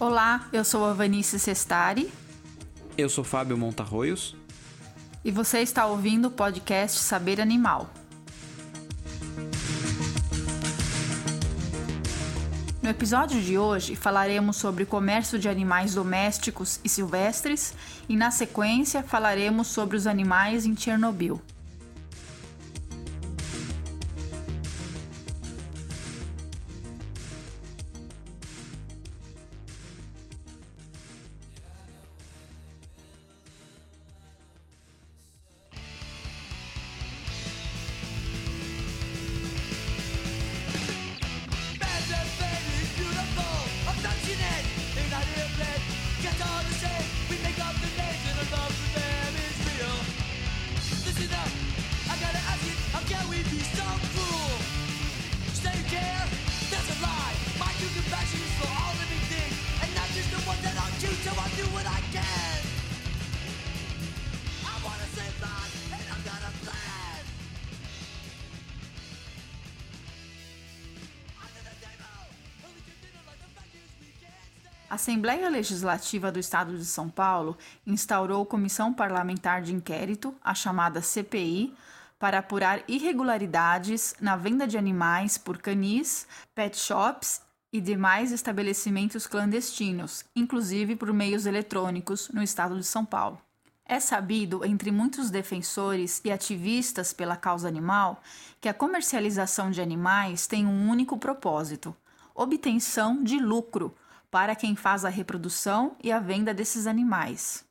Olá, eu sou a Vanice Sestari. Eu sou Fábio Montarroios. E você está ouvindo o podcast Saber Animal. No episódio de hoje falaremos sobre o comércio de animais domésticos e silvestres e, na sequência, falaremos sobre os animais em Chernobyl. Assembleia Legislativa do Estado de São Paulo instaurou Comissão Parlamentar de Inquérito, a chamada CPI, para apurar irregularidades na venda de animais por canis, pet shops e demais estabelecimentos clandestinos, inclusive por meios eletrônicos, no estado de São Paulo. É sabido entre muitos defensores e ativistas pela causa animal que a comercialização de animais tem um único propósito: obtenção de lucro para quem faz a reprodução e a venda desses animais.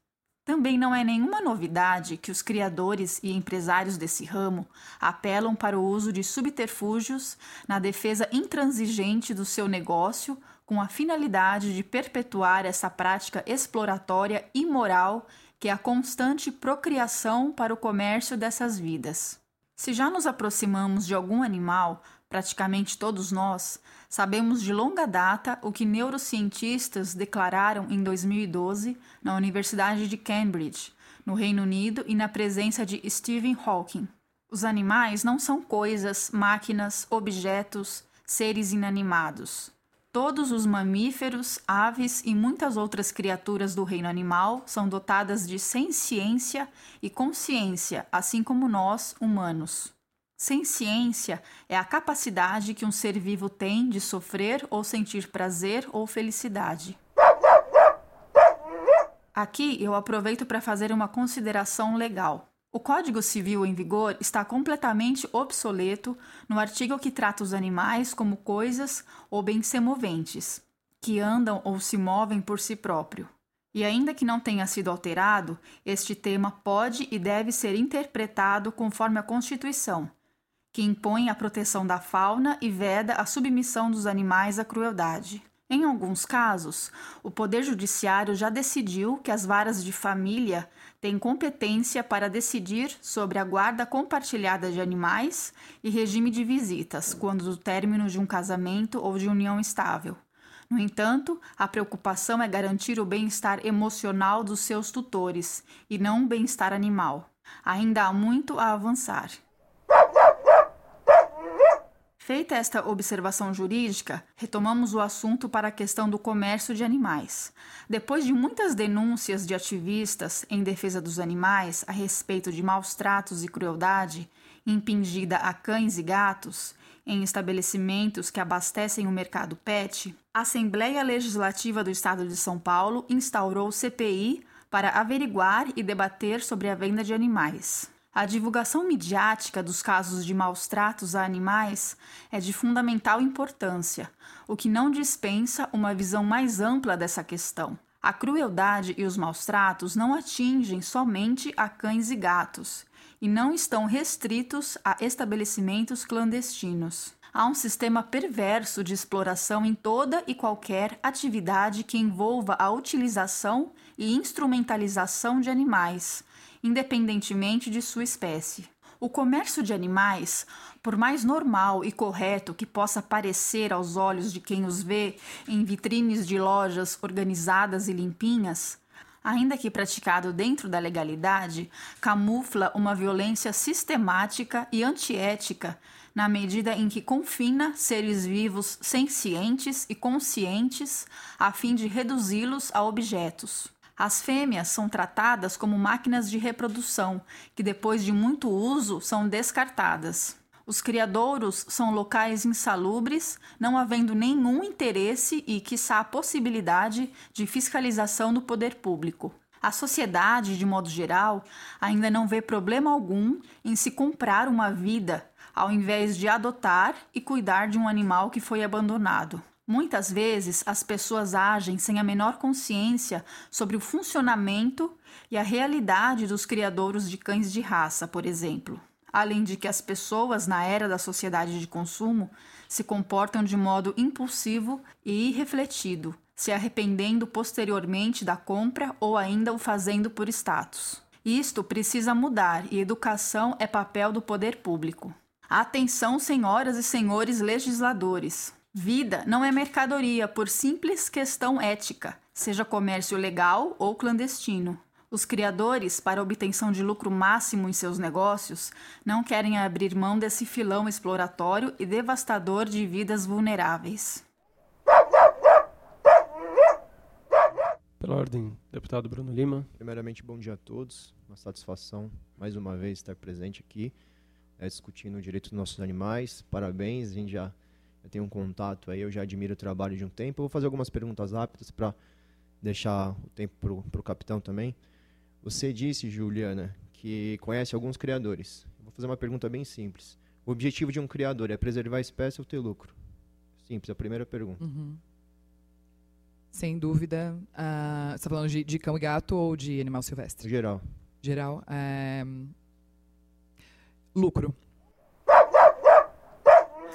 Também não é nenhuma novidade que os criadores e empresários desse ramo apelam para o uso de subterfúgios na defesa intransigente do seu negócio com a finalidade de perpetuar essa prática exploratória imoral que é a constante procriação para o comércio dessas vidas. Se já nos aproximamos de algum animal, praticamente todos nós, sabemos de longa data o que neurocientistas declararam em 2012 na Universidade de Cambridge, no Reino Unido, e na presença de Stephen Hawking. Os animais não são coisas, máquinas, objetos, seres inanimados. Todos os mamíferos, aves e muitas outras criaturas do reino animal são dotadas de senciência e consciência, assim como nós, humanos. Senciência é a capacidade que um ser vivo tem de sofrer ou sentir prazer ou felicidade. Aqui eu aproveito para fazer uma consideração legal. O Código Civil em vigor está completamente obsoleto no artigo que trata os animais como coisas ou bens semoventes, que andam ou se movem por si próprio. E ainda que não tenha sido alterado, este tema pode e deve ser interpretado conforme a Constituição, que impõe a proteção da fauna e veda a submissão dos animais à crueldade. Em alguns casos, o Poder Judiciário já decidiu que as varas de família têm competência para decidir sobre a guarda compartilhada de animais e regime de visitas, quando do término de um casamento ou de união estável. No entanto, a preocupação é garantir o bem-estar emocional dos seus tutores e não o bem-estar animal. Ainda há muito a avançar. Feita esta observação jurídica, retomamos o assunto para a questão do comércio de animais. Depois de muitas denúncias de ativistas em defesa dos animais a respeito de maus tratos e crueldade impingida a cães e gatos em estabelecimentos que abastecem o mercado pet, a Assembleia Legislativa do Estado de São Paulo instaurou CPI para averiguar e debater sobre a venda de animais. A divulgação midiática dos casos de maus tratos a animais é de fundamental importância, o que não dispensa uma visão mais ampla dessa questão. A crueldade e os maus tratos não atingem somente a cães e gatos e não estão restritos a estabelecimentos clandestinos. Há um sistema perverso de exploração em toda e qualquer atividade que envolva a utilização e instrumentalização de animais, independentemente de sua espécie. O comércio de animais, por mais normal e correto que possa parecer aos olhos de quem os vê em vitrines de lojas organizadas e limpinhas, ainda que praticado dentro da legalidade, camufla uma violência sistemática e antiética na medida em que confina seres vivos sencientes e conscientes a fim de reduzi-los a objetos. As fêmeas são tratadas como máquinas de reprodução, que depois de muito uso são descartadas. Os criadouros são locais insalubres, não havendo nenhum interesse e, quiçá, possibilidade de fiscalização do poder público. A sociedade, de modo geral, ainda não vê problema algum em se comprar uma vida, ao invés de adotar e cuidar de um animal que foi abandonado. Muitas vezes as pessoas agem sem a menor consciência sobre o funcionamento e a realidade dos criadouros de cães de raça, por exemplo. Além de que as pessoas, na era da sociedade de consumo, se comportam de modo impulsivo e irrefletido, se arrependendo posteriormente da compra ou ainda o fazendo por status. Isto precisa mudar e educação é papel do poder público. Atenção, senhoras e senhores legisladores. Vida não é mercadoria por simples questão ética, seja comércio legal ou clandestino. Os criadores, para obtenção de lucro máximo em seus negócios, não querem abrir mão desse filão exploratório e devastador de vidas vulneráveis. Pela ordem, deputado Bruno Lima. Primeiramente, bom dia a todos. Uma satisfação mais uma vez estar presente aqui, é, discutindo o direito dos nossos animais. Parabéns, a gente já, já tem um contato aí, eu já admiro o trabalho de um tempo. Eu vou fazer algumas perguntas rápidas para deixar o tempo para o capitão também. Você disse, Juliana, que conhece alguns criadores. Eu vou fazer uma pergunta bem simples. O objetivo de um criador é preservar a espécie ou ter lucro? Simples, a primeira pergunta. Uhum. Sem dúvida. Uh, você está falando de, de, cão e gato ou de animal silvestre? Geral. Geral. É... Lucro.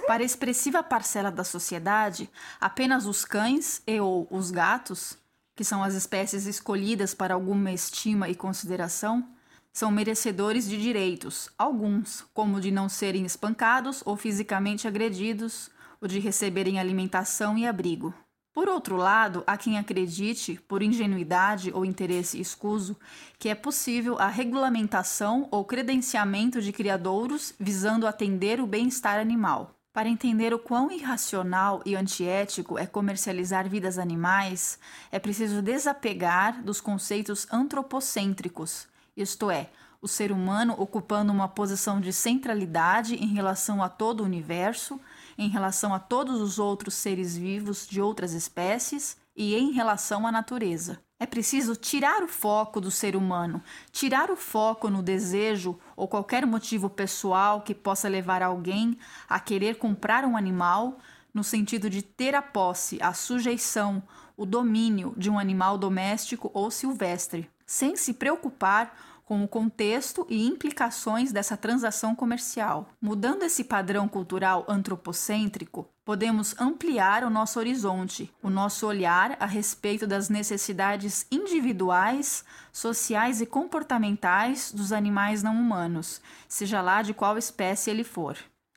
Para expressiva parcela da sociedade, apenas os cães e ou os gatos que são as espécies escolhidas para alguma estima e consideração, são merecedores de direitos, alguns, como de não serem espancados ou fisicamente agredidos, ou de receberem alimentação e abrigo. Por outro lado, há quem acredite, por ingenuidade ou interesse escuso, que é possível a regulamentação ou credenciamento de criadouros visando atender o bem-estar animal. Para entender o quão irracional e antiético é comercializar vidas animais, é preciso desapegar dos conceitos antropocêntricos, isto é, o ser humano ocupando uma posição de centralidade em relação a todo o universo, em relação a todos os outros seres vivos de outras espécies e em relação à natureza. É preciso tirar o foco do ser humano, tirar o foco no desejo ou qualquer motivo pessoal que possa levar alguém a querer comprar um animal, no sentido de ter a posse, a sujeição, o domínio de um animal doméstico ou silvestre, sem se preocupar com o contexto e implicações dessa transação comercial. Mudando esse padrão cultural antropocêntrico, podemos ampliar o nosso horizonte, o nosso olhar a respeito das necessidades individuais, sociais e comportamentais dos animais não humanos, seja lá de qual espécie ele for.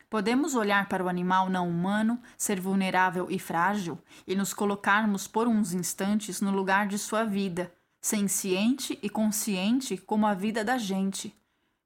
Podemos olhar para o animal não humano, ser vulnerável e frágil, e nos colocarmos por uns instantes no lugar de sua vida, senciente e consciente como a vida da gente,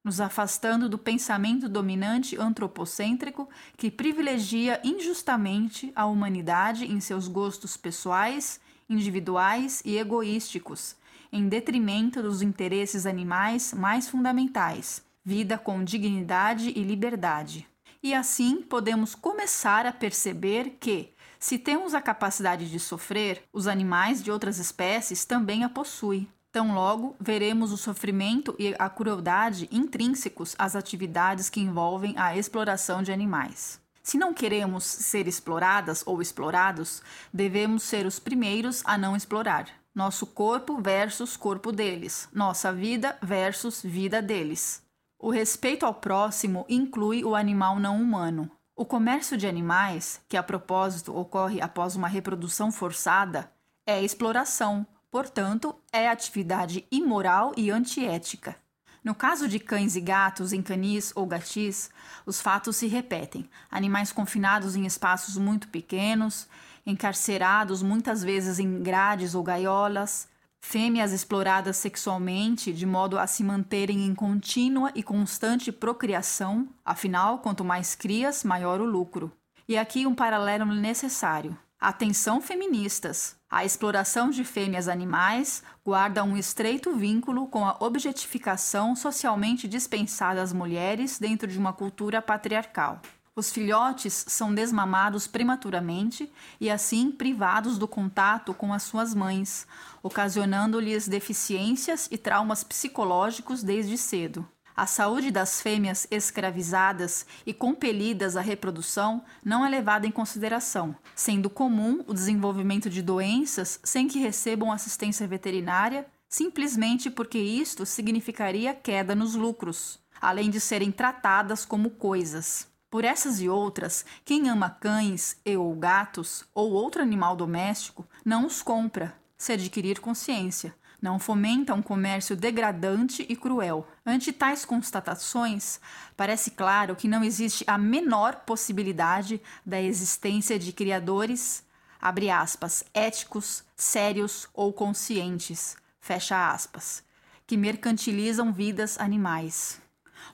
nos afastando do pensamento dominante antropocêntrico que privilegia injustamente a humanidade em seus gostos pessoais, individuais e egoísticos, em detrimento dos interesses animais mais fundamentais, vida com dignidade e liberdade. E assim podemos começar a perceber que, se temos a capacidade de sofrer, os animais de outras espécies também a possuem. Tão logo veremos o sofrimento e a crueldade intrínsecos às atividades que envolvem a exploração de animais. Se não queremos ser exploradas ou explorados, devemos ser os primeiros a não explorar. Nosso corpo versus corpo deles, nossa vida versus vida deles. O respeito ao próximo inclui o animal não humano. O comércio de animais, que a propósito ocorre após uma reprodução forçada, é exploração, portanto, é atividade imoral e antiética. No caso de cães e gatos em canis ou gatis, os fatos se repetem. Animais confinados em espaços muito pequenos, encarcerados muitas vezes em grades ou gaiolas, Fêmeas exploradas sexualmente de modo a se manterem em contínua e constante procriação, afinal, quanto mais crias, maior o lucro. E aqui um paralelo necessário. Atenção feministas! A exploração de fêmeas animais guarda um estreito vínculo com a objetificação socialmente dispensada às mulheres dentro de uma cultura patriarcal. Os filhotes são desmamados prematuramente e, assim, privados do contato com as suas mães, ocasionando-lhes deficiências e traumas psicológicos desde cedo. A saúde das fêmeas escravizadas e compelidas à reprodução não é levada em consideração, sendo comum o desenvolvimento de doenças sem que recebam assistência veterinária, simplesmente porque isto significaria queda nos lucros, além de serem tratadas como coisas. Por essas e outras, quem ama cães e ou gatos ou outro animal doméstico não os compra, se adquirir consciência, não fomenta um comércio degradante e cruel. Ante tais constatações, parece claro que não existe a menor possibilidade da existência de criadores, abre aspas, éticos, sérios ou conscientes, fecha aspas, que mercantilizam vidas animais.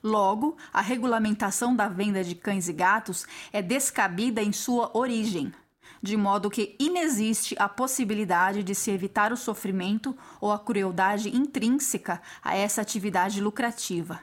Logo, a regulamentação da venda de cães e gatos é descabida em sua origem, de modo que inexiste a possibilidade de se evitar o sofrimento ou a crueldade intrínseca a essa atividade lucrativa.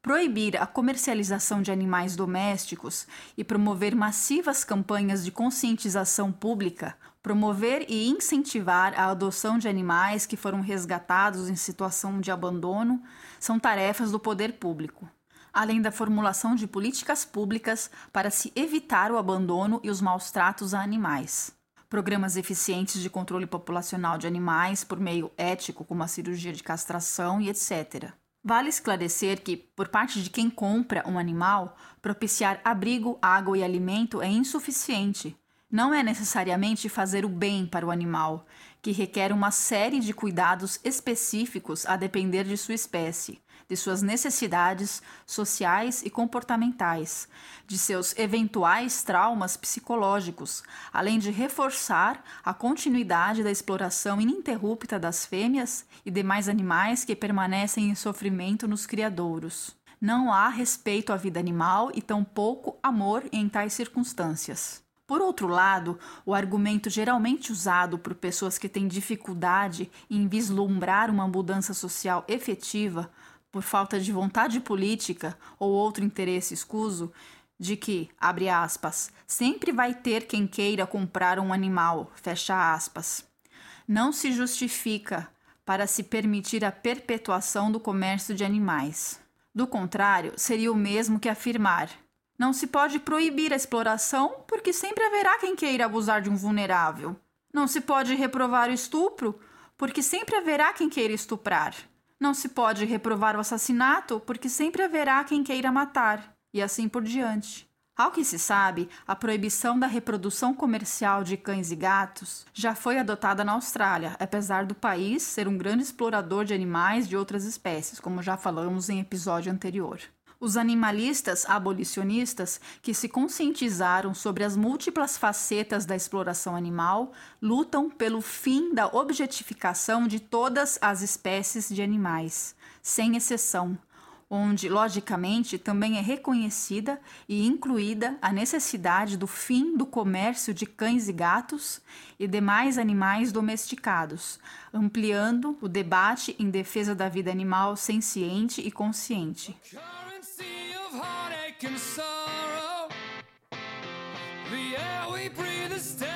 Proibir a comercialização de animais domésticos e promover massivas campanhas de conscientização pública, promover e incentivar a adoção de animais que foram resgatados em situação de abandono, são tarefas do poder público além da formulação de políticas públicas para se evitar o abandono e os maus tratos a animais. Programas eficientes de controle populacional de animais por meio ético, como a cirurgia de castração e etc. Vale esclarecer que, por parte de quem compra um animal, propiciar abrigo, água e alimento é insuficiente. Não é necessariamente fazer o bem para o animal, que requer uma série de cuidados específicos a depender de sua espécie, de suas necessidades sociais e comportamentais, de seus eventuais traumas psicológicos, além de reforçar a continuidade da exploração ininterrupta das fêmeas e demais animais que permanecem em sofrimento nos criadouros. Não há respeito à vida animal e tampouco amor em tais circunstâncias. Por outro lado, o argumento geralmente usado por pessoas que têm dificuldade em vislumbrar uma mudança social efetiva por falta de vontade política ou outro interesse escuso, de que, abre aspas, sempre vai ter quem queira comprar um animal, fecha aspas. Não se justifica para se permitir a perpetuação do comércio de animais. Do contrário, seria o mesmo que afirmar: não se pode proibir a exploração, porque sempre haverá quem queira abusar de um vulnerável. Não se pode reprovar o estupro, porque sempre haverá quem queira estuprar. Não se pode reprovar o assassinato, porque sempre haverá quem queira matar, e assim por diante. Ao que se sabe, a proibição da reprodução comercial de cães e gatos já foi adotada na Austrália, apesar do país ser um grande explorador de animais de outras espécies, como já falamos em episódio anterior. Os animalistas abolicionistas, que se conscientizaram sobre as múltiplas facetas da exploração animal, lutam pelo fim da objetificação de todas as espécies de animais, sem exceção, onde, logicamente, também é reconhecida e incluída a necessidade do fim do comércio de cães e gatos e demais animais domesticados, ampliando o debate em defesa da vida animal senciente e consciente. And sorrow. The air we breathe is stale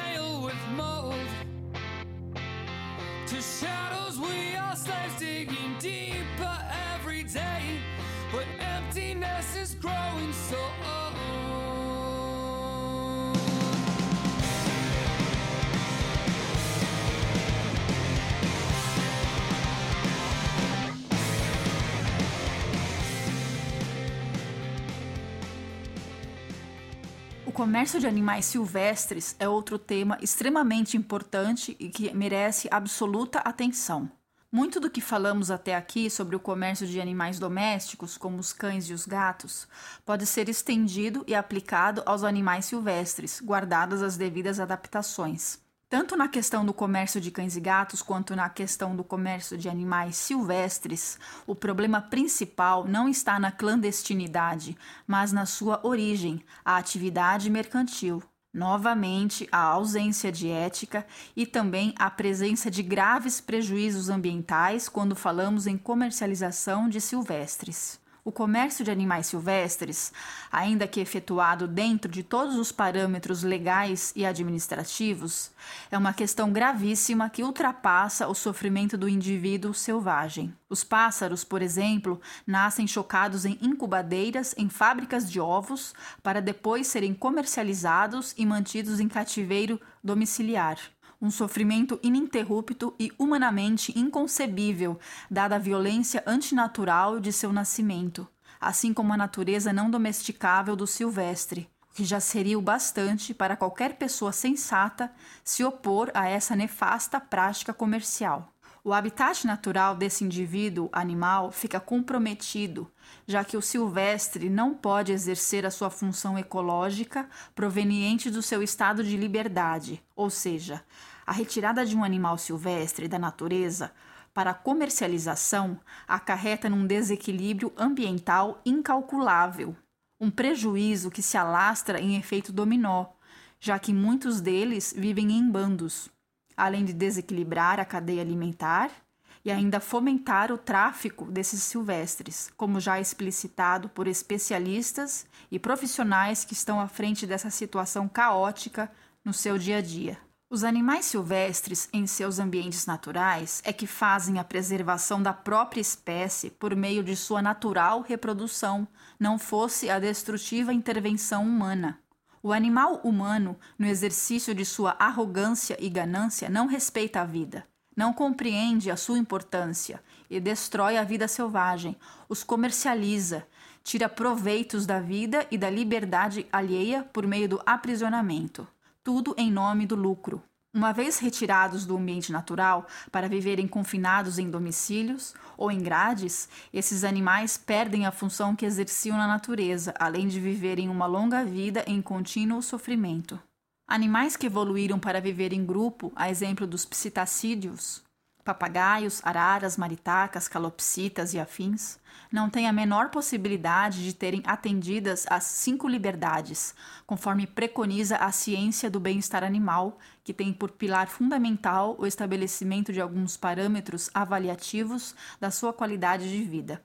comércio de animais silvestres é outro tema extremamente importante e que merece absoluta atenção. Muito do que falamos até aqui sobre o comércio de animais domésticos, como os cães e os gatos, pode ser estendido e aplicado aos animais silvestres, guardadas as devidas adaptações. Tanto na questão do comércio de cães e gatos quanto na questão do comércio de animais silvestres, o problema principal não está na clandestinidade, mas na sua origem, a atividade mercantil. Novamente, a ausência de ética e também a presença de graves prejuízos ambientais quando falamos em comercialização de silvestres. O comércio de animais silvestres, ainda que efetuado dentro de todos os parâmetros legais e administrativos, é uma questão gravíssima que ultrapassa o sofrimento do indivíduo selvagem. Os pássaros, por exemplo, nascem chocados em incubadeiras em fábricas de ovos para depois serem comercializados e mantidos em cativeiro domiciliar um sofrimento ininterrupto e humanamente inconcebível, dada a violência antinatural de seu nascimento, assim como a natureza não domesticável do silvestre, que já seria o bastante para qualquer pessoa sensata se opor a essa nefasta prática comercial. O habitat natural desse indivíduo animal fica comprometido, já que o silvestre não pode exercer a sua função ecológica proveniente do seu estado de liberdade, ou seja, a retirada de um animal silvestre da natureza para comercialização acarreta num desequilíbrio ambiental incalculável, um prejuízo que se alastra em efeito dominó, já que muitos deles vivem em bandos além de desequilibrar a cadeia alimentar e ainda fomentar o tráfico desses silvestres, como já explicitado por especialistas e profissionais que estão à frente dessa situação caótica no seu dia a dia. Os animais silvestres em seus ambientes naturais é que fazem a preservação da própria espécie por meio de sua natural reprodução, não fosse a destrutiva intervenção humana. O animal humano, no exercício de sua arrogância e ganância, não respeita a vida, não compreende a sua importância e destrói a vida selvagem, os comercializa, tira proveitos da vida e da liberdade alheia por meio do aprisionamento. Tudo em nome do lucro. Uma vez retirados do ambiente natural para viverem confinados em domicílios ou em grades, esses animais perdem a função que exerciam na natureza, além de viverem uma longa vida em contínuo sofrimento. Animais que evoluíram para viver em grupo, a exemplo dos psitacídeos, papagaios, araras, maritacas, calopsitas e afins, não têm a menor possibilidade de terem atendidas as cinco liberdades, conforme preconiza a ciência do bem-estar animal, que tem por pilar fundamental o estabelecimento de alguns parâmetros avaliativos da sua qualidade de vida.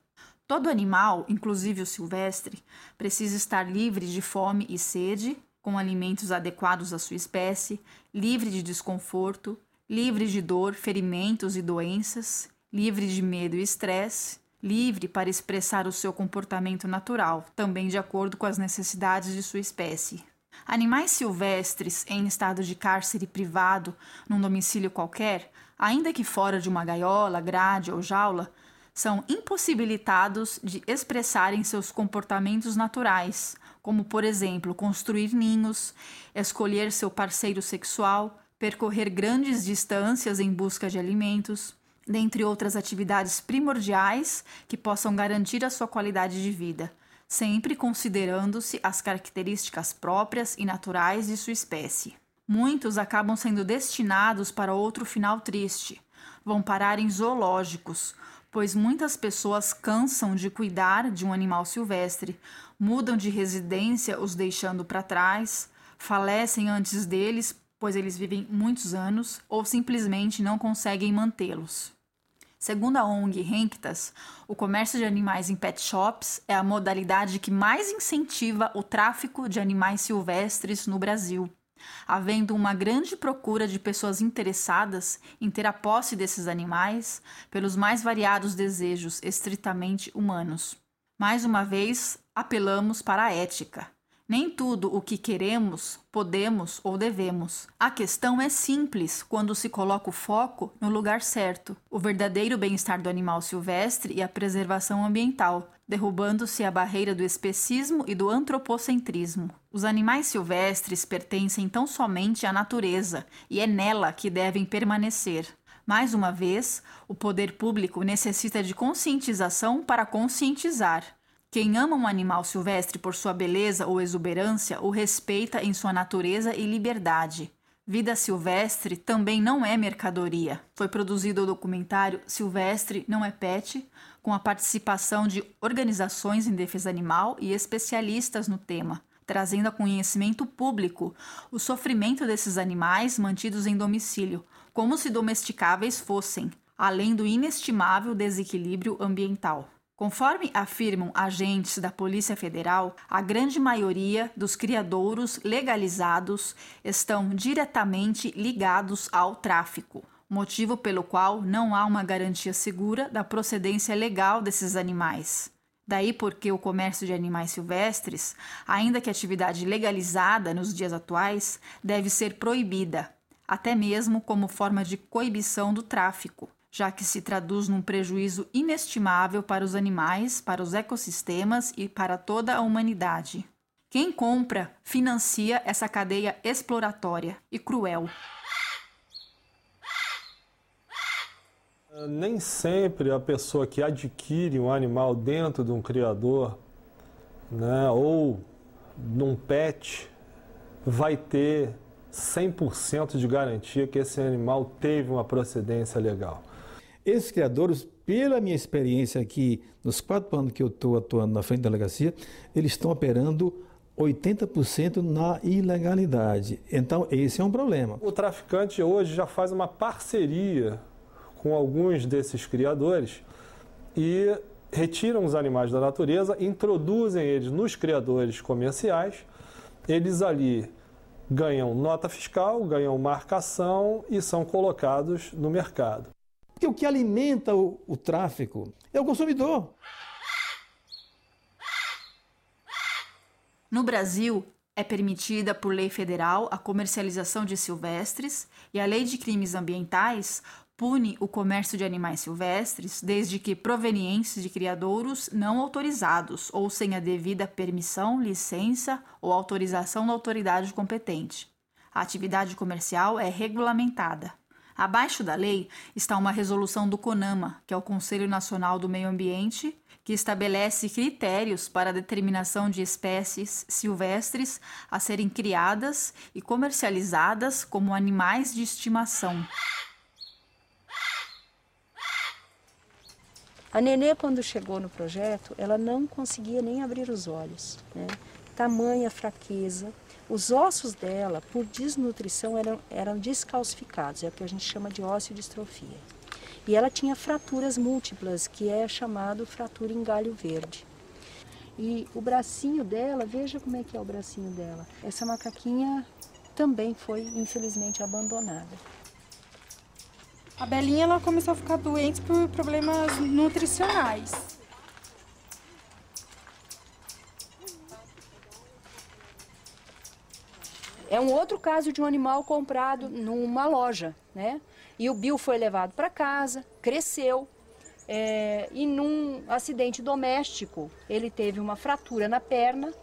Todo animal, inclusive o silvestre, precisa estar livre de fome e sede, com alimentos adequados à sua espécie, livre de desconforto, livre de dor, ferimentos e doenças, livre de medo e estresse, livre para expressar o seu comportamento natural, também de acordo com as necessidades de sua espécie. Animais silvestres em estado de cárcere privado, num domicílio qualquer, ainda que fora de uma gaiola, grade ou jaula, são impossibilitados de expressarem seus comportamentos naturais, como, por exemplo, construir ninhos, escolher seu parceiro sexual, percorrer grandes distâncias em busca de alimentos, dentre outras atividades primordiais que possam garantir a sua qualidade de vida, sempre considerando-se as características próprias e naturais de sua espécie. Muitos acabam sendo destinados para outro final triste. Vão parar em zoológicos, pois muitas pessoas cansam de cuidar de um animal silvestre, mudam de residência os deixando para trás, falecem antes deles pois eles vivem muitos anos ou simplesmente não conseguem mantê-los. Segundo a ONG Renktas, o comércio de animais em pet shops é a modalidade que mais incentiva o tráfico de animais silvestres no Brasil, havendo uma grande procura de pessoas interessadas em ter a posse desses animais pelos mais variados desejos estritamente humanos. Mais uma vez, apelamos para a ética. Nem tudo o que queremos, podemos ou devemos. A questão é simples quando se coloca o foco no lugar certo: o verdadeiro bem-estar do animal silvestre e a preservação ambiental, derrubando-se a barreira do especismo e do antropocentrismo. Os animais silvestres pertencem tão somente à natureza e é nela que devem permanecer. Mais uma vez, o poder público necessita de conscientização para conscientizar. Quem ama um animal silvestre por sua beleza ou exuberância o respeita em sua natureza e liberdade. Vida silvestre também não é mercadoria. Foi produzido o documentário Silvestre Não é Pet, com a participação de organizações em defesa animal e especialistas no tema, trazendo a conhecimento público o sofrimento desses animais mantidos em domicílio, como se domesticáveis fossem, além do inestimável desequilíbrio ambiental. Conforme afirmam agentes da Polícia Federal, a grande maioria dos criadouros legalizados estão diretamente ligados ao tráfico, motivo pelo qual não há uma garantia segura da procedência legal desses animais. Daí porque o comércio de animais silvestres, ainda que atividade legalizada nos dias atuais, deve ser proibida, até mesmo como forma de coibição do tráfico já que se traduz num prejuízo inestimável para os animais, para os ecossistemas e para toda a humanidade. Quem compra financia essa cadeia exploratória e cruel. Nem sempre a pessoa que adquire um animal dentro de um criador, né, ou num pet, vai ter 100% de garantia que esse animal teve uma procedência legal. Esses criadores, pela minha experiência aqui, nos quatro anos que eu estou atuando na frente da delegacia, eles estão operando 80% na ilegalidade. Então, esse é um problema. O traficante hoje já faz uma parceria com alguns desses criadores e retiram os animais da natureza, introduzem eles nos criadores comerciais, eles ali ganham nota fiscal, ganham marcação e são colocados no mercado. Porque o que alimenta o, o tráfico é o consumidor. No Brasil, é permitida por lei federal a comercialização de silvestres e a Lei de Crimes Ambientais pune o comércio de animais silvestres desde que provenientes de criadouros não autorizados ou sem a devida permissão, licença ou autorização da autoridade competente. A atividade comercial é regulamentada. Abaixo da lei está uma resolução do CONAMA, que é o Conselho Nacional do Meio Ambiente, que estabelece critérios para a determinação de espécies silvestres a serem criadas e comercializadas como animais de estimação. A Nenê, quando chegou no projeto, ela não conseguia nem abrir os olhos. Né? Tamanha fraqueza, os ossos dela, por desnutrição, eram, eram descalcificados, é o que a gente chama de osteodistrofia. E ela tinha fraturas múltiplas, que é chamado fratura em galho verde. E o bracinho dela, veja como é que é o bracinho dela. Essa macaquinha também foi, infelizmente, abandonada. A Belinha ela começou a ficar doente por problemas nutricionais. É um outro caso de um animal comprado numa loja, né? E o Bill foi levado para casa, cresceu, é, e num acidente doméstico ele teve uma fratura na perna.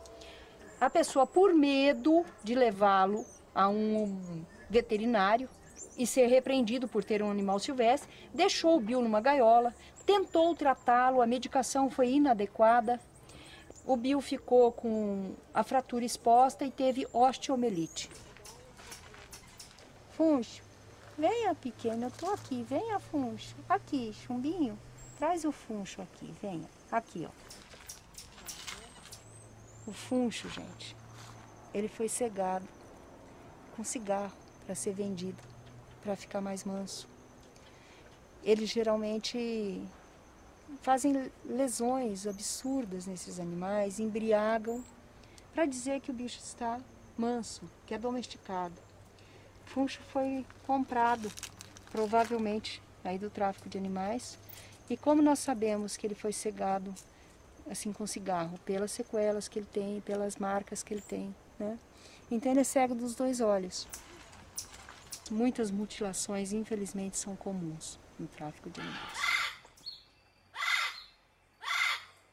A pessoa, por medo de levá-lo a um veterinário e ser repreendido por ter um animal silvestre, deixou o Bill numa gaiola, tentou tratá-lo, a medicação foi inadequada, o Bill ficou com a fratura exposta e teve osteomelite. Funcho, venha pequeno, eu tô aqui, venha Funcho. Aqui, chumbinho, traz o Funcho aqui, venha. Aqui, ó. O Funcho, gente, ele foi cegado com cigarro para ser vendido, para ficar mais manso. Ele geralmente fazem lesões absurdas nesses animais, embriagam, para dizer que o bicho está manso, que é domesticado. Funcho foi comprado, provavelmente, aí do tráfico de animais. E como nós sabemos que ele foi cegado assim com cigarro, pelas sequelas que ele tem, pelas marcas que ele tem, né? Então ele é cego dos dois olhos. Muitas mutilações, infelizmente, são comuns no tráfico de animais.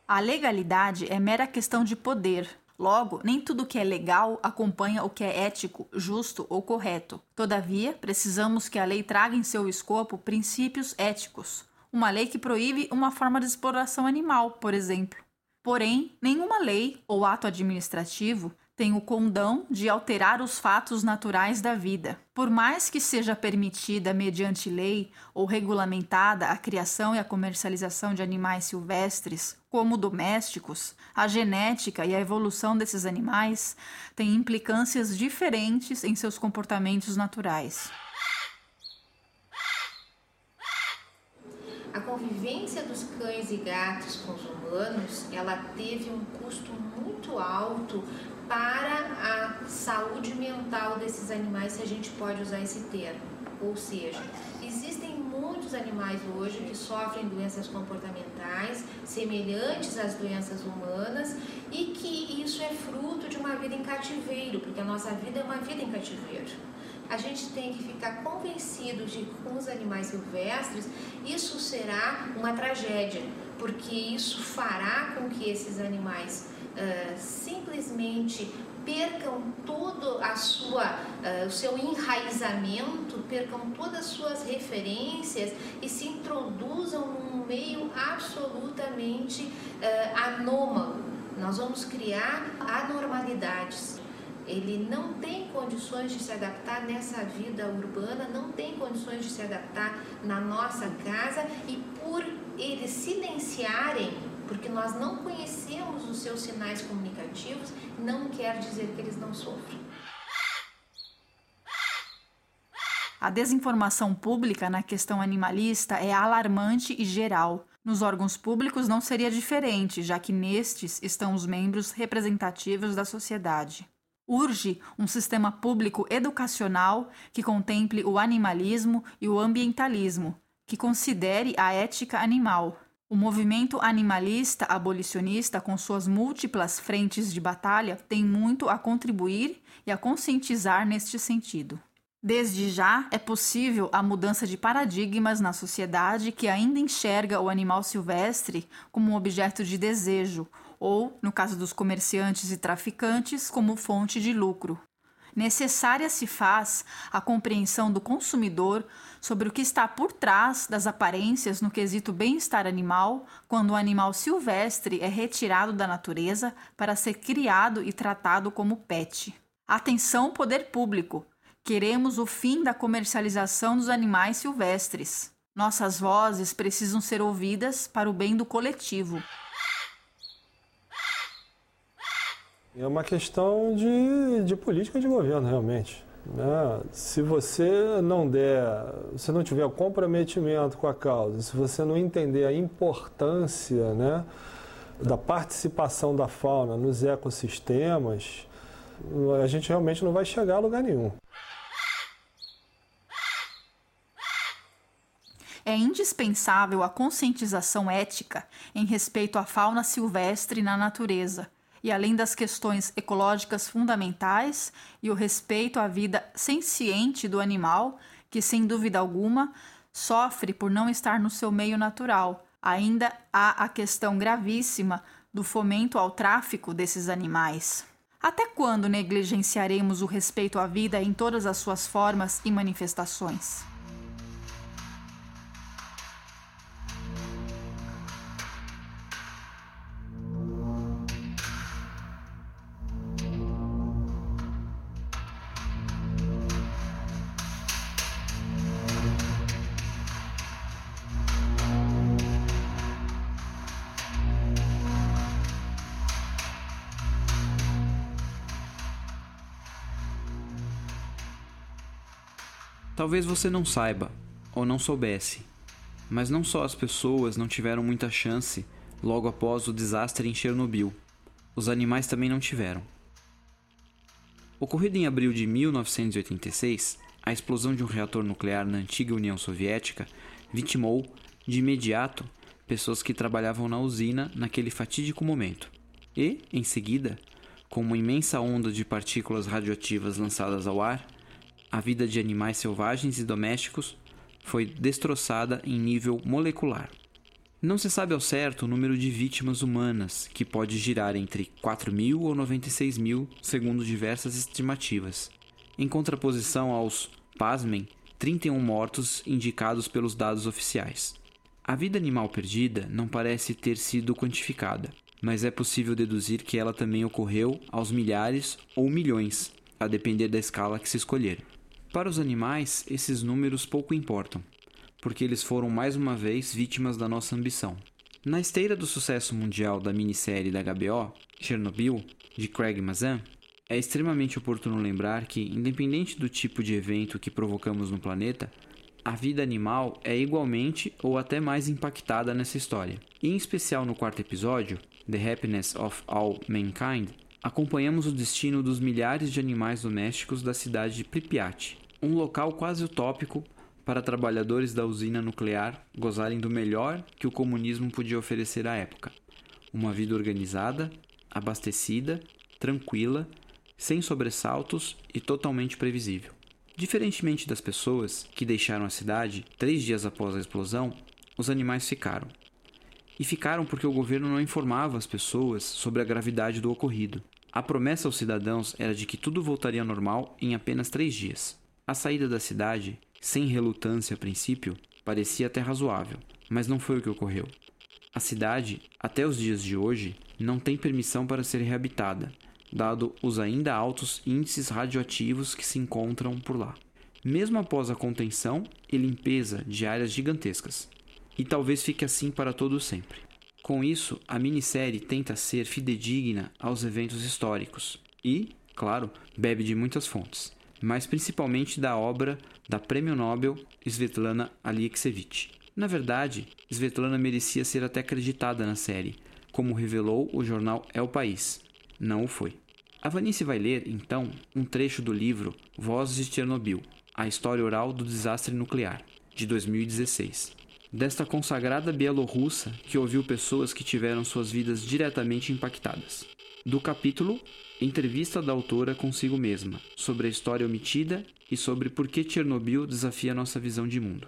A legalidade é mera questão de poder. Logo, nem tudo que é legal acompanha o que é ético, justo ou correto. Todavia, precisamos que a lei traga em seu escopo princípios éticos. Uma lei que proíbe uma forma de exploração animal, por exemplo. Porém, nenhuma lei ou ato administrativo tem o condão de alterar os fatos naturais da vida. Por mais que seja permitida mediante lei ou regulamentada a criação e a comercialização de animais silvestres, como domésticos, a genética e a evolução desses animais têm implicâncias diferentes em seus comportamentos naturais. A convivência dos cães e gatos com os humanos, ela teve um custo muito alto para a saúde mental desses animais, se a gente pode usar esse termo. Ou seja, existem muitos animais hoje que sofrem doenças comportamentais semelhantes às doenças humanas e que isso é fruto de uma vida em cativeiro, porque a nossa vida é uma vida em cativeiro. A gente tem que ficar convencido de que com os animais silvestres isso será uma tragédia, porque isso fará com que esses animais uh, simplesmente percam todo a sua, uh, o seu enraizamento, percam todas as suas referências e se introduzam num meio absolutamente uh, anômalo. Nós vamos criar anormalidades. Ele não tem condições de se adaptar nessa vida urbana, não tem condições de se adaptar na nossa casa e por eles silenciarem porque nós não conhecemos os seus sinais comunicativos, não quer dizer que eles não sofrem. A desinformação pública na questão animalista é alarmante e geral. Nos órgãos públicos não seria diferente, já que nestes estão os membros representativos da sociedade. Urge um sistema público educacional que contemple o animalismo e o ambientalismo, que considere a ética animal, o movimento animalista abolicionista, com suas múltiplas frentes de batalha, tem muito a contribuir e a conscientizar neste sentido. Desde já é possível a mudança de paradigmas na sociedade que ainda enxerga o animal silvestre como um objeto de desejo, ou, no caso dos comerciantes e traficantes, como fonte de lucro. Necessária se faz a compreensão do consumidor sobre o que está por trás das aparências no quesito bem-estar animal, quando o animal silvestre é retirado da natureza para ser criado e tratado como pet. Atenção, poder público! Queremos o fim da comercialização dos animais silvestres. Nossas vozes precisam ser ouvidas para o bem do coletivo. É uma questão de, de política de governo, realmente. Né? Se você não der, se não tiver comprometimento com a causa, se você não entender a importância né, da participação da fauna nos ecossistemas, a gente realmente não vai chegar a lugar nenhum. É indispensável a conscientização ética em respeito à fauna silvestre na natureza e além das questões ecológicas fundamentais e o respeito à vida senciente do animal, que sem dúvida alguma sofre por não estar no seu meio natural. Ainda há a questão gravíssima do fomento ao tráfico desses animais. Até quando negligenciaremos o respeito à vida em todas as suas formas e manifestações? Talvez você não saiba, ou não soubesse, mas não só as pessoas não tiveram muita chance logo após o desastre em Chernobyl, os animais também não tiveram. Ocorrido em abril de 1986, a explosão de um reator nuclear na antiga União Soviética vitimou, de imediato, pessoas que trabalhavam na usina naquele fatídico momento. E, em seguida, com uma imensa onda de partículas radioativas lançadas ao ar, a vida de animais selvagens e domésticos foi destroçada em nível molecular. Não se sabe ao certo o número de vítimas humanas, que pode girar entre 4 mil ou 96 mil, segundo diversas estimativas, em contraposição aos, pasmem, 31 mortos indicados pelos dados oficiais. A vida animal perdida não parece ter sido quantificada, mas é possível deduzir que ela também ocorreu aos milhares ou milhões, a depender da escala que se escolher. Para os animais, esses números pouco importam, porque eles foram mais uma vez vítimas da nossa ambição. Na esteira do sucesso mundial da minissérie da HBO, Chernobyl, de Craig Mazin, é extremamente oportuno lembrar que, independente do tipo de evento que provocamos no planeta, a vida animal é igualmente ou até mais impactada nessa história. Em especial no quarto episódio, The Happiness of All Mankind, acompanhamos o destino dos milhares de animais domésticos da cidade de Pripyat, um local quase utópico para trabalhadores da usina nuclear gozarem do melhor que o comunismo podia oferecer à época: uma vida organizada, abastecida, tranquila, sem sobressaltos e totalmente previsível. Diferentemente das pessoas que deixaram a cidade três dias após a explosão, os animais ficaram. E ficaram porque o governo não informava as pessoas sobre a gravidade do ocorrido. A promessa aos cidadãos era de que tudo voltaria ao normal em apenas três dias. A saída da cidade sem relutância a princípio, parecia até razoável, mas não foi o que ocorreu. A cidade, até os dias de hoje, não tem permissão para ser reabitada, dado os ainda altos índices radioativos que se encontram por lá, mesmo após a contenção e limpeza de áreas gigantescas. E talvez fique assim para todo sempre. Com isso, a minissérie tenta ser fidedigna aos eventos históricos e, claro, bebe de muitas fontes mas principalmente da obra da Prêmio Nobel Svetlana Alexievich. Na verdade, Svetlana merecia ser até acreditada na série, como revelou o jornal É o País. Não o foi. A Vanice vai ler, então, um trecho do livro Vozes de Chernobyl, a história oral do desastre nuclear, de 2016. Desta consagrada bielorrussa que ouviu pessoas que tiveram suas vidas diretamente impactadas. Do capítulo Entrevista da autora consigo mesma, sobre a história omitida e sobre por que Chernobyl desafia nossa visão de mundo.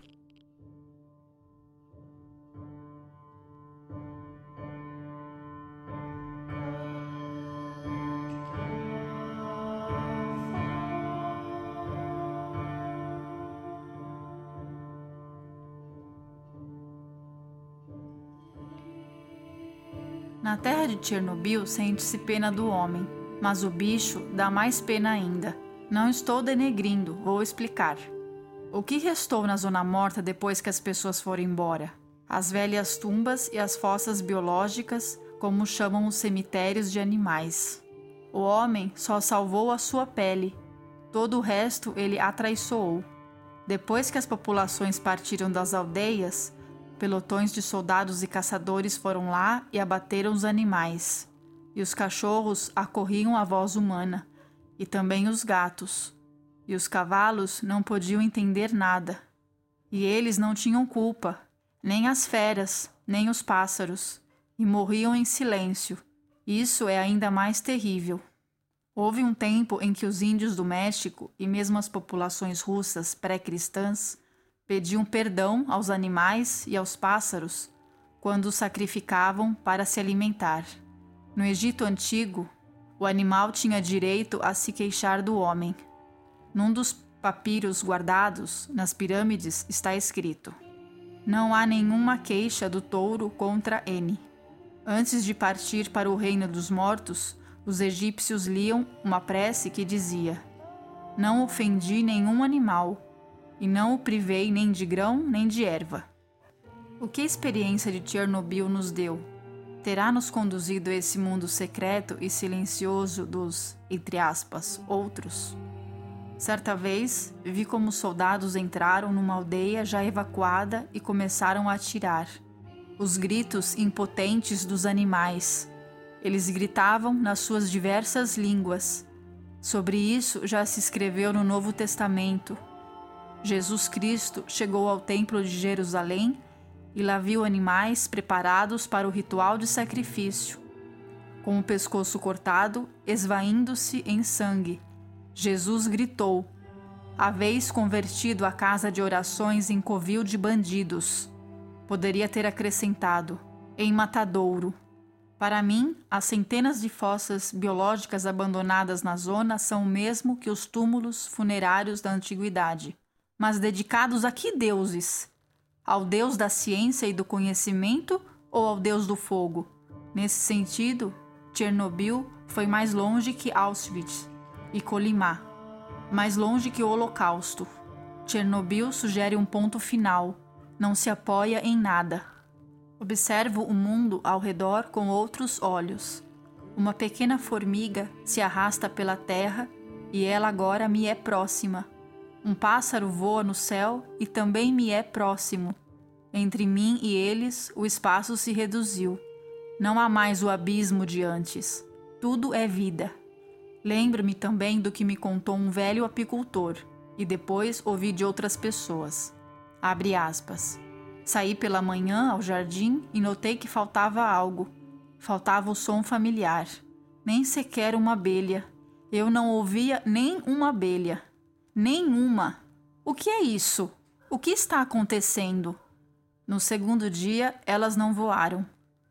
Na terra de Chernobyl sente-se pena do homem, mas o bicho dá mais pena ainda. Não estou denegrindo, vou explicar. O que restou na zona morta depois que as pessoas foram embora? As velhas tumbas e as fossas biológicas, como chamam os cemitérios de animais. O homem só salvou a sua pele, todo o resto ele atraiçoou. Depois que as populações partiram das aldeias, pelotões de soldados e caçadores foram lá e abateram os animais e os cachorros acorriam a voz humana, e também os gatos. E os cavalos não podiam entender nada. E eles não tinham culpa, nem as feras, nem os pássaros, e morriam em silêncio. Isso é ainda mais terrível. Houve um tempo em que os índios do México e mesmo as populações russas pré-cristãs pediam perdão aos animais e aos pássaros quando os sacrificavam para se alimentar. No Egito Antigo, o animal tinha direito a se queixar do homem. Num dos papiros guardados nas pirâmides está escrito: Não há nenhuma queixa do touro contra N. Antes de partir para o reino dos mortos, os egípcios liam uma prece que dizia: Não ofendi nenhum animal, e não o privei nem de grão nem de erva. O que a experiência de Chernobyl nos deu? Terá nos conduzido a esse mundo secreto e silencioso dos, entre aspas, outros? Certa vez, vi como soldados entraram numa aldeia já evacuada e começaram a atirar. Os gritos impotentes dos animais. Eles gritavam nas suas diversas línguas. Sobre isso já se escreveu no Novo Testamento. Jesus Cristo chegou ao Templo de Jerusalém e lá viu animais preparados para o ritual de sacrifício, com o pescoço cortado, esvaindo-se em sangue. Jesus gritou: Haveis convertido a casa de orações em covil de bandidos. Poderia ter acrescentado: em matadouro. Para mim, as centenas de fossas biológicas abandonadas na zona são o mesmo que os túmulos funerários da antiguidade. Mas dedicados a que deuses? Ao Deus da ciência e do conhecimento ou ao Deus do fogo? Nesse sentido, Chernobyl foi mais longe que Auschwitz e Kolimá, mais longe que o Holocausto. Chernobyl sugere um ponto final, não se apoia em nada. Observo o mundo ao redor com outros olhos. Uma pequena formiga se arrasta pela terra e ela agora me é próxima. Um pássaro voa no céu e também me é próximo. Entre mim e eles, o espaço se reduziu. Não há mais o abismo de antes. Tudo é vida. Lembro-me também do que me contou um velho apicultor e depois ouvi de outras pessoas. Abre aspas. Saí pela manhã ao jardim e notei que faltava algo. Faltava o som familiar. Nem sequer uma abelha. Eu não ouvia nem uma abelha. Nenhuma. O que é isso? O que está acontecendo? No segundo dia, elas não voaram.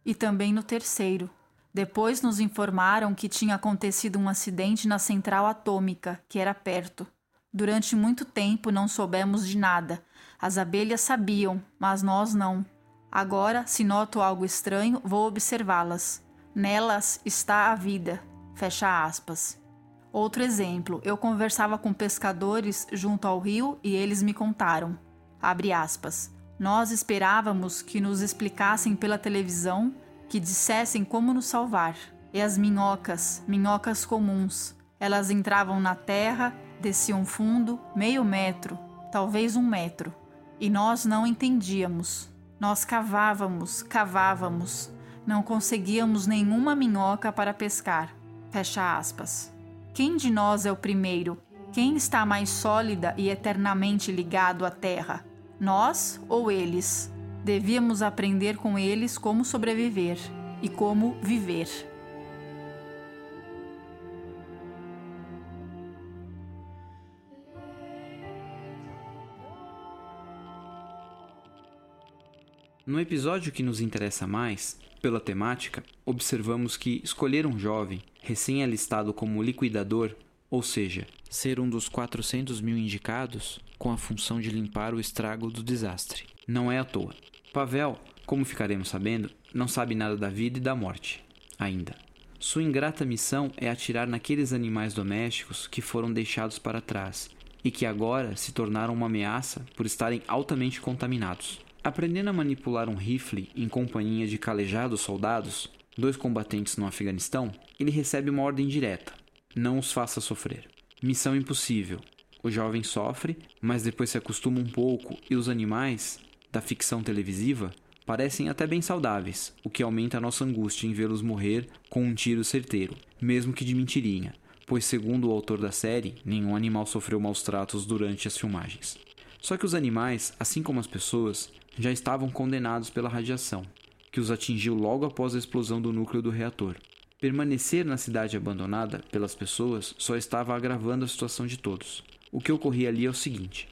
E também no terceiro. Depois nos informaram que tinha acontecido um acidente na central atômica, que era perto. Durante muito tempo não soubemos de nada. As abelhas sabiam, mas nós não. Agora, se noto algo estranho, vou observá-las. Nelas está a vida. Fecha aspas. Outro exemplo, eu conversava com pescadores junto ao rio e eles me contaram. Aspas. Nós esperávamos que nos explicassem pela televisão que dissessem como nos salvar. E as minhocas, minhocas comuns, elas entravam na terra, desciam fundo, meio metro, talvez um metro, e nós não entendíamos. Nós cavávamos, cavávamos, não conseguíamos nenhuma minhoca para pescar. Fecha aspas. Quem de nós é o primeiro? Quem está mais sólida e eternamente ligado à terra? Nós ou eles? Devíamos aprender com eles como sobreviver e como viver. No episódio que nos interessa mais, pela temática, observamos que escolher um jovem, recém-alistado como liquidador, ou seja, ser um dos 400 mil indicados, com a função de limpar o estrago do desastre, não é à toa. Pavel, como ficaremos sabendo, não sabe nada da vida e da morte, ainda. Sua ingrata missão é atirar naqueles animais domésticos que foram deixados para trás e que agora se tornaram uma ameaça por estarem altamente contaminados. Aprendendo a manipular um rifle em companhia de calejados soldados, dois combatentes no Afeganistão, ele recebe uma ordem direta: não os faça sofrer. Missão impossível. O jovem sofre, mas depois se acostuma um pouco e os animais, da ficção televisiva parecem até bem saudáveis, o que aumenta a nossa angústia em vê-los morrer com um tiro certeiro, mesmo que de mentirinha, pois, segundo o autor da série, nenhum animal sofreu maus tratos durante as filmagens. Só que os animais, assim como as pessoas, já estavam condenados pela radiação, que os atingiu logo após a explosão do núcleo do reator. Permanecer na cidade abandonada pelas pessoas só estava agravando a situação de todos. O que ocorria ali é o seguinte: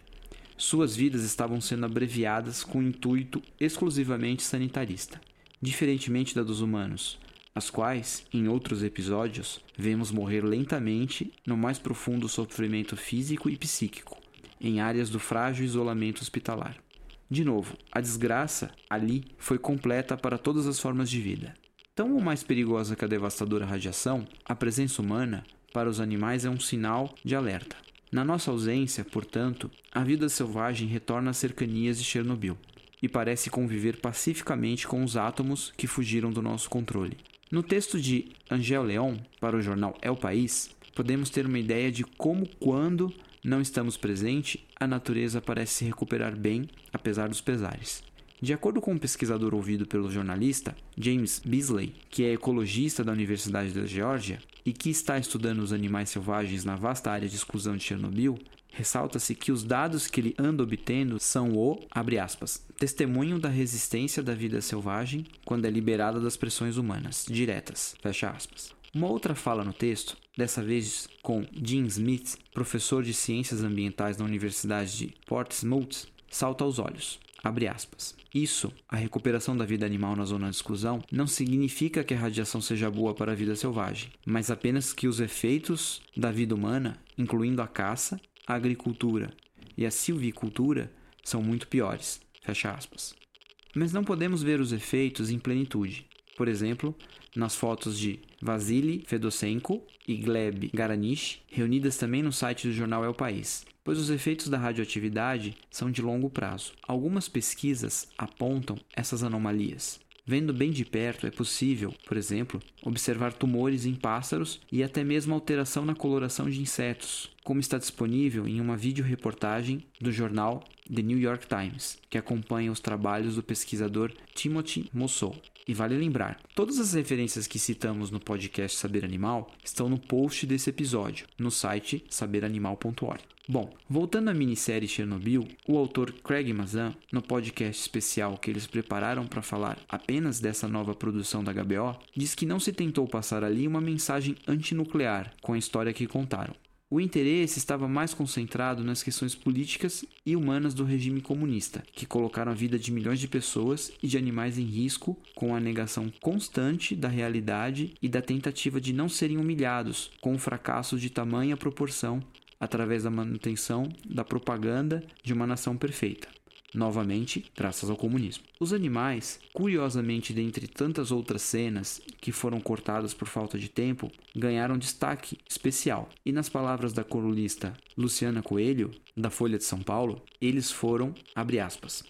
suas vidas estavam sendo abreviadas com intuito exclusivamente sanitarista, diferentemente da dos humanos, as quais, em outros episódios, vemos morrer lentamente no mais profundo sofrimento físico e psíquico, em áreas do frágil isolamento hospitalar. De novo, a desgraça ali foi completa para todas as formas de vida. Tão ou mais perigosa que a devastadora radiação, a presença humana para os animais é um sinal de alerta. Na nossa ausência, portanto, a vida selvagem retorna às cercanias de Chernobyl e parece conviver pacificamente com os átomos que fugiram do nosso controle. No texto de Angel Leon, para o jornal El País, podemos ter uma ideia de como, quando não estamos presentes, a natureza parece se recuperar bem, apesar dos pesares. De acordo com um pesquisador ouvido pelo jornalista James Beasley, que é ecologista da Universidade da Geórgia e que está estudando os animais selvagens na vasta área de exclusão de Chernobyl, ressalta-se que os dados que ele anda obtendo são o, aspas, testemunho da resistência da vida selvagem quando é liberada das pressões humanas, diretas. Uma outra fala no texto, dessa vez com Jim Smith, professor de ciências ambientais na Universidade de Portsmouth, salta aos olhos. Abre aspas. Isso, a recuperação da vida animal na zona de exclusão, não significa que a radiação seja boa para a vida selvagem, mas apenas que os efeitos da vida humana, incluindo a caça, a agricultura e a silvicultura, são muito piores. Fecha aspas. Mas não podemos ver os efeitos em plenitude. Por exemplo, nas fotos de Vasily Fedosenko e Gleb Garanich, reunidas também no site do jornal É o País, pois os efeitos da radioatividade são de longo prazo. Algumas pesquisas apontam essas anomalias. Vendo bem de perto, é possível, por exemplo, observar tumores em pássaros e até mesmo alteração na coloração de insetos, como está disponível em uma videoreportagem do jornal The New York Times, que acompanha os trabalhos do pesquisador Timothy Mossou. E vale lembrar, todas as referências que citamos no podcast Saber Animal estão no post desse episódio, no site saberanimal.org. Bom, voltando à minissérie Chernobyl, o autor Craig Mazan, no podcast especial que eles prepararam para falar apenas dessa nova produção da HBO, diz que não se tentou passar ali uma mensagem antinuclear com a história que contaram. O interesse estava mais concentrado nas questões políticas e humanas do regime comunista, que colocaram a vida de milhões de pessoas e de animais em risco com a negação constante da realidade e da tentativa de não serem humilhados com o fracasso de tamanha proporção através da manutenção da propaganda de uma nação perfeita novamente graças ao comunismo. Os animais, curiosamente dentre tantas outras cenas que foram cortadas por falta de tempo, ganharam destaque especial. E nas palavras da colunista Luciana Coelho, da Folha de São Paulo, eles foram, abre aspas,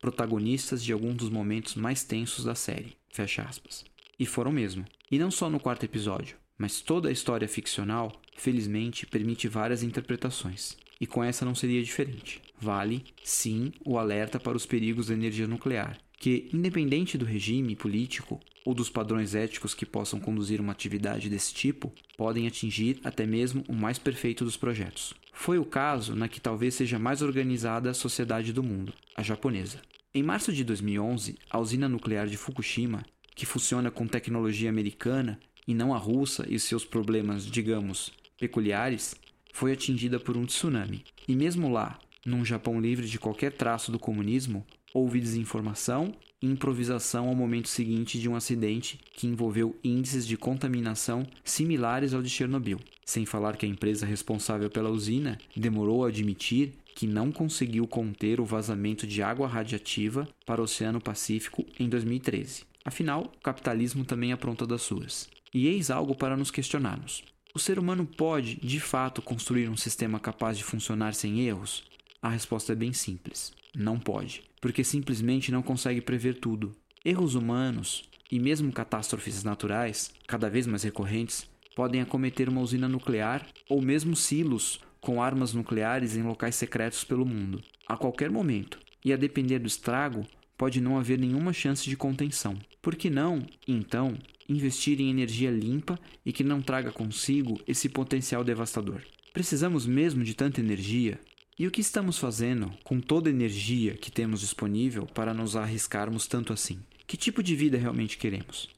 protagonistas de alguns dos momentos mais tensos da série, fecha aspas. E foram mesmo. E não só no quarto episódio, mas toda a história ficcional, felizmente, permite várias interpretações. E com essa não seria diferente vale, sim, o alerta para os perigos da energia nuclear, que, independente do regime político ou dos padrões éticos que possam conduzir uma atividade desse tipo, podem atingir até mesmo o mais perfeito dos projetos. Foi o caso na que talvez seja mais organizada a sociedade do mundo, a japonesa. Em março de 2011, a usina nuclear de Fukushima, que funciona com tecnologia americana e não a russa e seus problemas, digamos, peculiares, foi atingida por um tsunami. E mesmo lá, num Japão livre de qualquer traço do comunismo, houve desinformação e improvisação ao momento seguinte de um acidente que envolveu índices de contaminação similares ao de Chernobyl. Sem falar que a empresa responsável pela usina demorou a admitir que não conseguiu conter o vazamento de água radiativa para o Oceano Pacífico em 2013. Afinal, o capitalismo também apronta das suas. E eis algo para nos questionarmos. O ser humano pode, de fato, construir um sistema capaz de funcionar sem erros? A resposta é bem simples: não pode, porque simplesmente não consegue prever tudo. Erros humanos e mesmo catástrofes naturais, cada vez mais recorrentes, podem acometer uma usina nuclear ou mesmo silos com armas nucleares em locais secretos pelo mundo, a qualquer momento. E a depender do estrago, pode não haver nenhuma chance de contenção. Por que não, então, investir em energia limpa e que não traga consigo esse potencial devastador? Precisamos mesmo de tanta energia? E o que estamos fazendo com toda a energia que temos disponível para nos arriscarmos tanto assim? Que tipo de vida realmente queremos?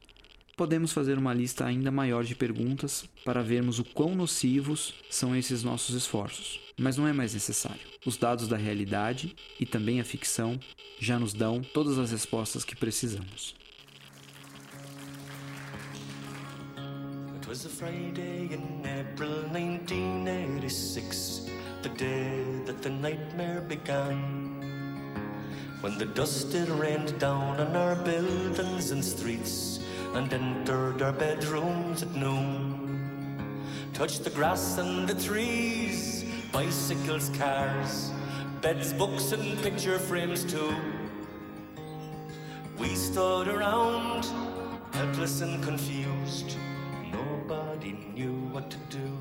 Podemos fazer uma lista ainda maior de perguntas para vermos o quão nocivos são esses nossos esforços, mas não é mais necessário. Os dados da realidade e também a ficção já nos dão todas as respostas que precisamos. It was a Friday in April 1986. the day that the nightmare began. When the dust it rained down on our buildings and streets and entered our bedrooms at noon. Touched the grass and the trees, bicycles, cars, beds, books, and picture frames too. We stood around, helpless and confused. Nobody knew what to do.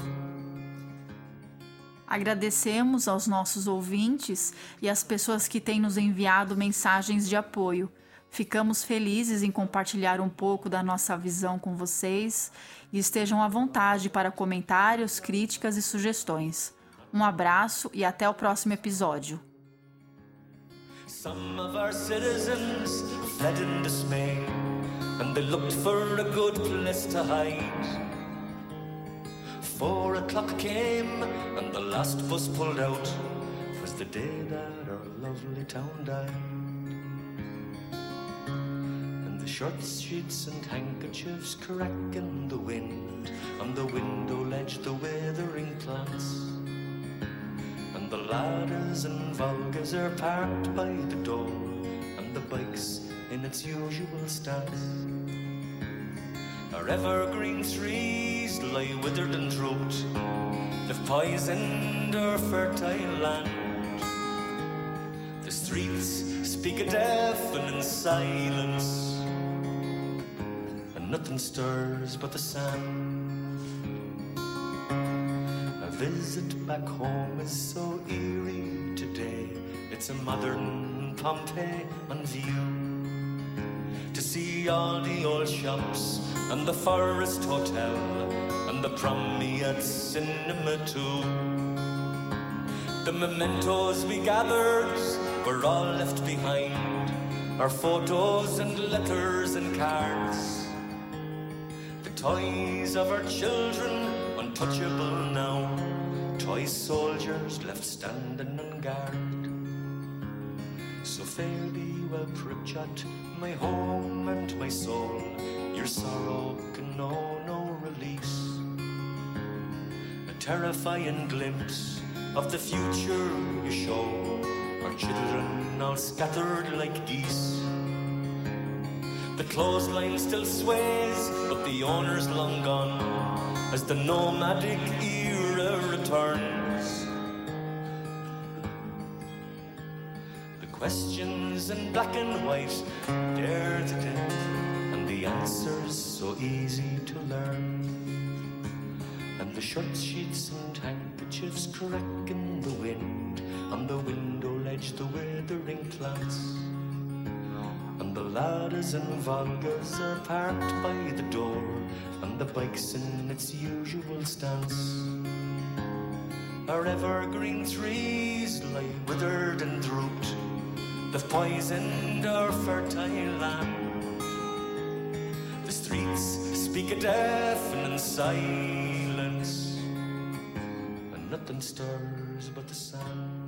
Agradecemos aos nossos ouvintes e às pessoas que têm nos enviado mensagens de apoio. Ficamos felizes em compartilhar um pouco da nossa visão com vocês e estejam à vontade para comentários, críticas e sugestões. Um abraço e até o próximo episódio. Some of our citizens fled in dismay and they looked for a good place to hide. Four o'clock came and the last bus pulled out. It was the day that our lovely town died. The shirt sheets and handkerchiefs crack in the wind. On the window ledge, the weathering plants. And the ladders and Volgas are parked by the door. And the bike's in its usual stance. Our evergreen trees lie withered and drooped. They've poisoned our fertile land. The streets speak a deafening silence, nothing stirs but the sand. A visit back home is so eerie today. It's a modern Pompeii on view. To see all the old shops and the Forest Hotel and the Promenade Cinema too. The mementos we gathered were all left behind. Our photos and letters and cards. Toys of our children untouchable now. Toy soldiers left standing on guard. So fare thee well, Pripyat, my home and my soul. Your sorrow can know no release. A terrifying glimpse of the future you show. Our children all scattered like geese. The clothesline still sways, but the owner's long gone as the nomadic era returns. The questions in black and white dare to death, and the answers so easy to learn. And the shirt sheets and handkerchiefs crack in the wind, on the window ledge the withering plants. And the ladders and Volgas are parked by the door, and the bike's in its usual stance. Our evergreen trees lie withered and drooped, they've poisoned our fertile land. The streets speak a deafening silence, and nothing stirs but the sand.